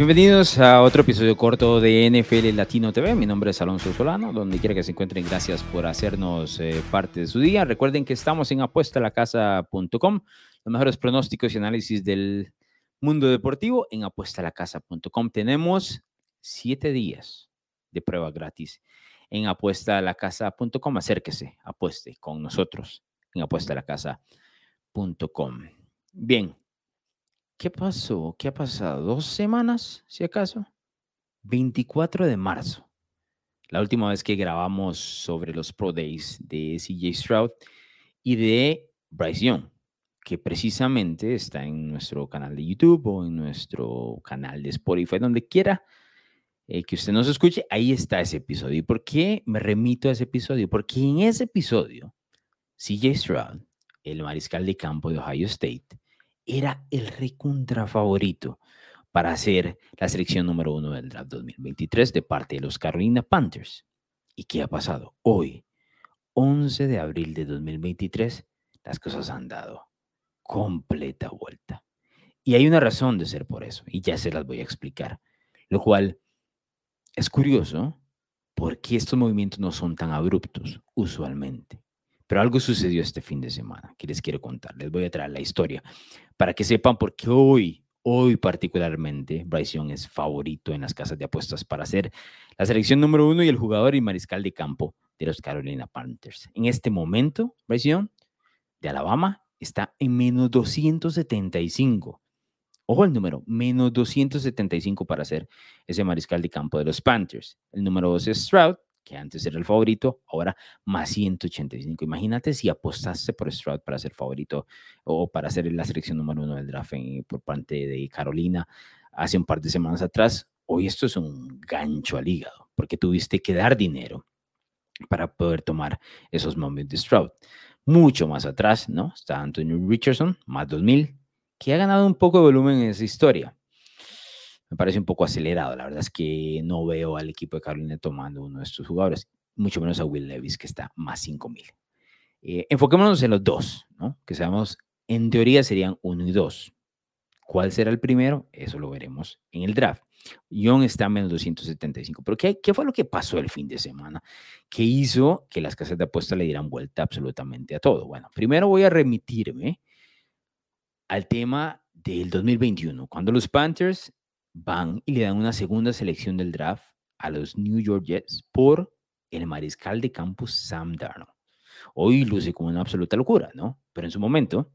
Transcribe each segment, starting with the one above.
Bienvenidos a otro episodio corto de NFL Latino TV. Mi nombre es Alonso Solano. Donde quiera que se encuentren, gracias por hacernos eh, parte de su día. Recuerden que estamos en apuestalacasa.com. Los mejores pronósticos y análisis del mundo deportivo en apuestalacasa.com. Tenemos siete días de prueba gratis en apuestalacasa.com. Acérquese, apueste con nosotros en apuestalacasa.com. Bien, ¿qué pasó? ¿Qué ha pasado? ¿Dos semanas, si acaso? 24 de marzo. La última vez que grabamos sobre los Pro Days de CJ Stroud y de Bryce Young, que precisamente está en nuestro canal de YouTube o en nuestro canal de Spotify, donde quiera eh, que usted nos escuche, ahí está ese episodio. ¿Y por qué me remito a ese episodio? Porque en ese episodio, CJ Stroud, el mariscal de campo de Ohio State, era el recontra favorito para hacer la selección número uno del draft 2023 de parte de los Carolina Panthers. ¿Y qué ha pasado? Hoy, 11 de abril de 2023, las cosas han dado completa vuelta. Y hay una razón de ser por eso, y ya se las voy a explicar, lo cual es curioso porque estos movimientos no son tan abruptos usualmente. Pero algo sucedió este fin de semana que les quiero contar. Les voy a traer la historia para que sepan por qué hoy, hoy particularmente, Bryce Young es favorito en las casas de apuestas para ser la selección número uno y el jugador y mariscal de campo de los Carolina Panthers. En este momento, Bryce Young de Alabama está en menos 275 Ojo el número, menos 275 para ser ese mariscal de campo de los Panthers. El número 2 es Stroud, que antes era el favorito, ahora más 185. Imagínate si apostaste por Stroud para ser favorito o para ser la selección número uno del draft por parte de Carolina hace un par de semanas atrás. Hoy esto es un gancho al hígado, porque tuviste que dar dinero para poder tomar esos momentos de Stroud. Mucho más atrás, ¿no? Está Anthony Richardson, más 2000, que ha ganado un poco de volumen en esa historia. Me parece un poco acelerado. La verdad es que no veo al equipo de Carolina tomando uno de estos jugadores, mucho menos a Will Levis, que está más 5000. Eh, enfoquémonos en los dos, ¿no? Que sabemos, en teoría serían uno y dos. ¿Cuál será el primero? Eso lo veremos en el draft. Young está a menos 275. Pero ¿qué, ¿qué, fue lo que pasó el fin de semana? Que hizo que las casas de apuestas le dieran vuelta absolutamente a todo. Bueno, primero voy a remitirme al tema del 2021, cuando los Panthers van y le dan una segunda selección del draft a los New York Jets por el mariscal de campo Sam Darnold. Hoy luce como una absoluta locura, ¿no? Pero en su momento,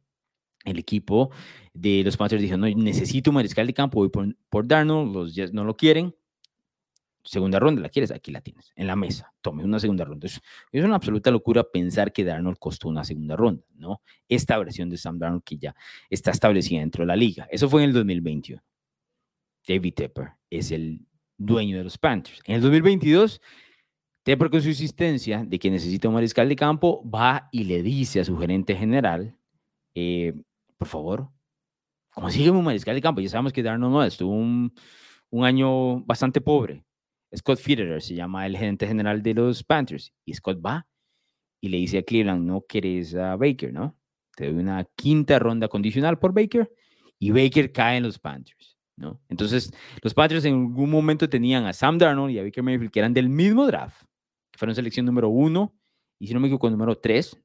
el equipo de los Panthers dijo, no, necesito un mariscal de campo, voy por, por Darnold, los Jets no lo quieren, segunda ronda, ¿la quieres? Aquí la tienes, en la mesa. Tome una segunda ronda. Es, una absoluta locura pensar que Darnold costó una segunda ronda, ¿no? Esta versión de Sam Darnold que ya está establecida dentro de la liga. Eso fue en el 2021. David Tepper es el dueño de los Panthers. En el 2022, Tepper con su insistencia de que necesita un mariscal de campo, va y le dice a su gerente general, eh, por favor, consígueme un mariscal de campo. Ya sabemos que Darnold no estuvo un, año bastante pobre Scott Fitterer se llama el gerente general de los Panthers. Y Scott va y le dice a Cleveland, no quieres a Baker, ¿no? Te doy una quinta ronda condicional por Baker y Baker cae en los Panthers, ¿no? Entonces, los Panthers en algún momento tenían a Sam Darnold y a Baker Mayfield que eran del mismo draft, que fueron selección número uno y si no me equivoco, número tres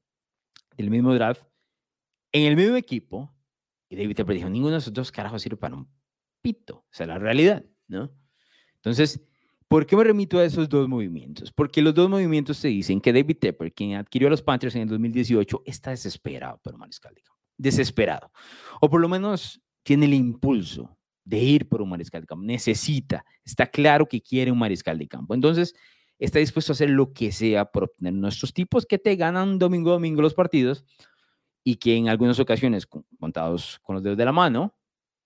del mismo draft, en el mismo equipo. Y David Tepper dijo, ninguno de esos dos carajos sirve para un pito. O sea, la realidad, ¿no? Entonces, ¿Por qué me remito a esos dos movimientos? Porque los dos movimientos se dicen que David Tepper, quien adquirió a los Panthers en el 2018, está desesperado por mariscal. Desesperado. O por lo menos tiene el impulso de ir por un mariscal de campo. Necesita, está claro que quiere un mariscal de campo. Entonces, está dispuesto a hacer lo que sea por obtener nuestros tipos que te ganan domingo a domingo los partidos y que en algunas ocasiones, contados con los dedos de la mano,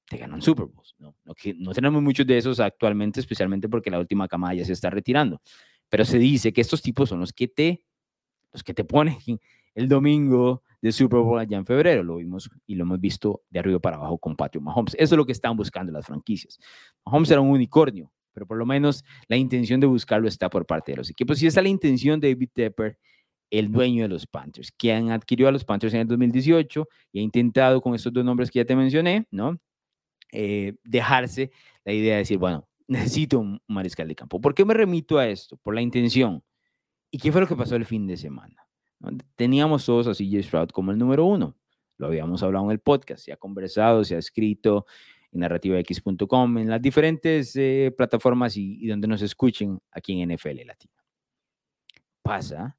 te ganan Super Bowls. ¿no? No, no tenemos muchos de esos actualmente, especialmente porque la última camada ya se está retirando. Pero se dice que estos tipos son los que te, los que te ponen el domingo de Super Bowl allá en febrero. Lo vimos y lo hemos visto de arriba para abajo con Patrick Mahomes. Eso es lo que están buscando las franquicias. Mahomes era un unicornio, pero por lo menos la intención de buscarlo está por parte de los equipos. Y esa es la intención de David Tepper, el dueño de los Panthers, quien adquirió a los Panthers en el 2018 y ha intentado con estos dos nombres que ya te mencioné, ¿no? Eh, dejarse la idea de decir, bueno, necesito un mariscal de campo. ¿Por qué me remito a esto? Por la intención. ¿Y qué fue lo que pasó el fin de semana? Teníamos todos a CJ Stroud como el número uno. Lo habíamos hablado en el podcast, se ha conversado, se ha escrito en narrativax.com, en las diferentes eh, plataformas y, y, donde nos escuchen aquí en NFL Latino. Pasa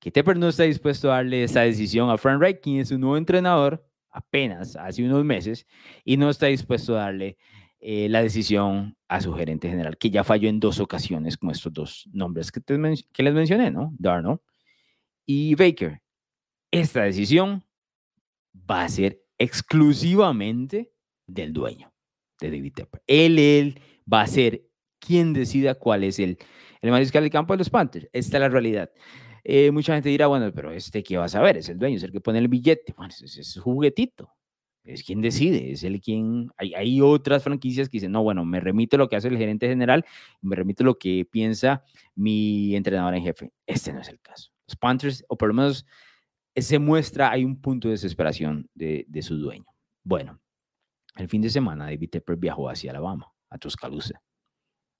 que Tepper no está dispuesto a darle esa decisión a Frank Reich, quien es su nuevo entrenador, apenas hace unos meses, y no está dispuesto a darle eh, la decisión a su gerente general, que ya falló en dos ocasiones con estos dos nombres que, que les mencioné, ¿no? Darno y Baker. Esta decisión va a ser exclusivamente del dueño de David Tepper. Él, él va a ser quien decida cuál es el, el mariscal de campo de los Panthers. Esta es la realidad. Eh, mucha gente dirá, bueno, pero este qué va a saber, es el dueño, es el que pone el billete. Bueno, es, es juguetito es quien decide, es el quien... Hay, hay, otras franquicias que dicen, no, bueno, me remito lo que hace el gerente general, me remito lo que piensa mi entrenador en jefe. Este no es el caso. Los Panthers, o por lo menos se muestra, hay un punto de desesperación de, de su dueño. Bueno, el fin de semana David Tepper viajó hacia Alabama, a Tuscaloosa,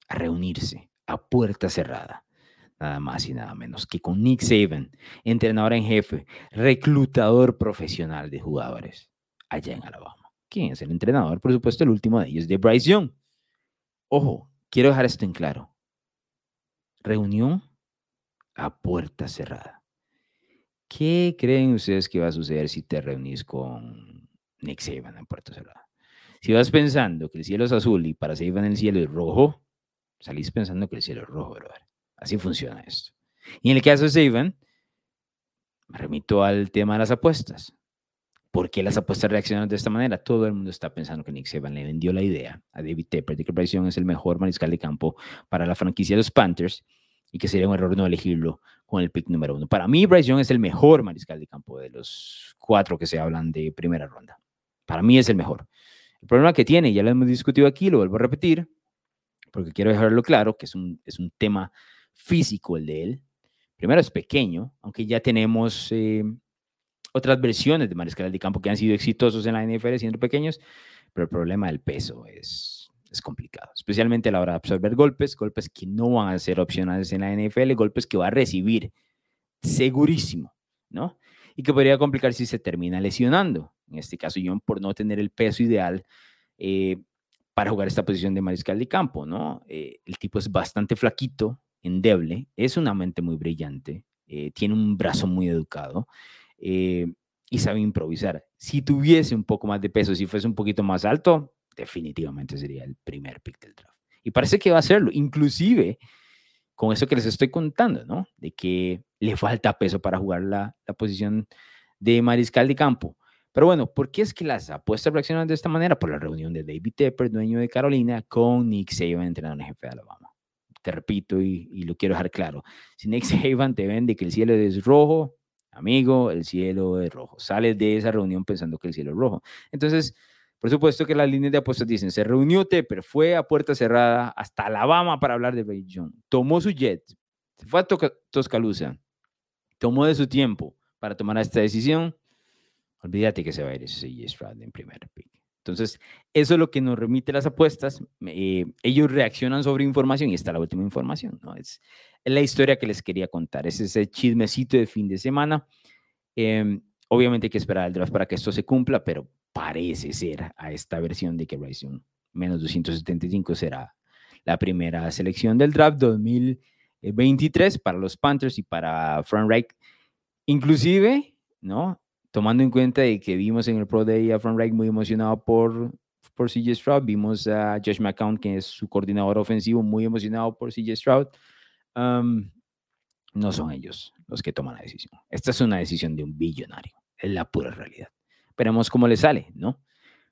a reunirse a puerta cerrada nada más y nada menos que con Nick Saban, entrenador en jefe, reclutador profesional de jugadores allá en Alabama. ¿Quién es el entrenador? Por supuesto, el último de ellos, de Bryce Young. Ojo, quiero dejar esto en claro. Reunión a puerta cerrada. ¿Qué creen ustedes que va a suceder si te reunís con Nick Saban en puerta cerrada? Si vas pensando que el cielo es azul y para Saban el cielo es rojo, salís pensando que el cielo es rojo, brother. Así funciona esto. Y en el caso de Saban, me remito al tema de las apuestas. ¿Por qué las apuestas reaccionan de esta manera? Todo el mundo está pensando que Nick Saban le vendió la idea a David Tepper de que Bryce Young es el mejor mariscal de campo para la franquicia de los Panthers y que sería un error no elegirlo con el pick número uno. Para mí, Bryce Young es el mejor mariscal de campo de los cuatro que se hablan de primera ronda. Para mí es el mejor. El problema que tiene, ya lo hemos discutido aquí, lo vuelvo a repetir, porque quiero dejarlo claro, que es un, es un tema físico el de él. Primero es pequeño, aunque ya tenemos eh, otras versiones de mariscal de campo que han sido exitosos en la NFL siendo pequeños, pero el problema del peso es, es complicado, especialmente a la hora de absorber golpes, golpes que no van a ser opcionales en la NFL, golpes que va a recibir segurísimo, ¿no? Y que podría complicar si se termina lesionando. En este caso, John, por no tener el peso ideal eh, para jugar esta posición de mariscal de campo, ¿no? Eh, el tipo es bastante flaquito, endeble, es una mente muy brillante, eh, tiene un brazo muy educado y sabe improvisar. Si tuviese un poco más de peso, si fuese un poquito más alto, definitivamente sería el primer pick del draft. Y parece que va a hacerlo, inclusive con eso que les estoy contando, ¿no? De que le falta peso para jugar la, la posición de mariscal de campo. Pero bueno, ¿por qué es que las apuestas reaccionan de esta manera? Por la reunión de David Tepper, dueño de Carolina, con Nick Saban, entrenador en jefe de Alabama. Te repito y, y, lo quiero dejar claro. Si Nick Saban te vende que el cielo es rojo, amigo, el cielo es rojo. Sales de esa reunión pensando que el cielo es rojo. Entonces, por supuesto que las líneas de apuestas dicen, se reunió Tepper, fue a puerta cerrada hasta Alabama para hablar de Ray tomó su jet, se fue a Toscaloosa, tomó de su tiempo para tomar esta decisión, olvídate que se va a ir ese Stroud en primer pick. Entonces, eso es lo que nos remite las apuestas. Eh, ellos reaccionan sobre información y está la última información. ¿no? Es, es la historia que les quería contar. Es ese chismecito de fin de semana. Eh, obviamente hay que esperar el draft para que esto se cumpla, pero parece ser a esta versión de que Bryce menos 275 será la primera selección del draft 2023 para los Panthers y para Frank Reich. Inclusive, ¿no? Tomando en cuenta de que vimos en el Pro Day a Frank Reich muy emocionado por, por CJ Stroud, vimos a Josh McCown, que es su coordinador ofensivo, muy emocionado por CJ Stroud no son ellos los que toman la decisión. Esta es una decisión de un billonario, es la pura realidad. Veremos cómo le sale, ¿no?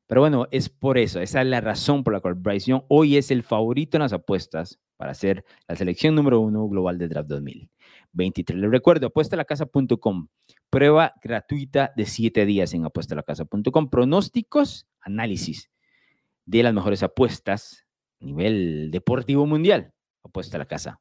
Pero bueno, es por eso, esa es la razón por la cual Bryce Young hoy es el favorito en las apuestas para ser la selección número uno global de Draft 2023. Les recuerdo, apuestalacasa.com, prueba gratuita de siete días en apuestalacasa.com, pronósticos, análisis de las mejores apuestas a nivel deportivo mundial. Apuesta la casa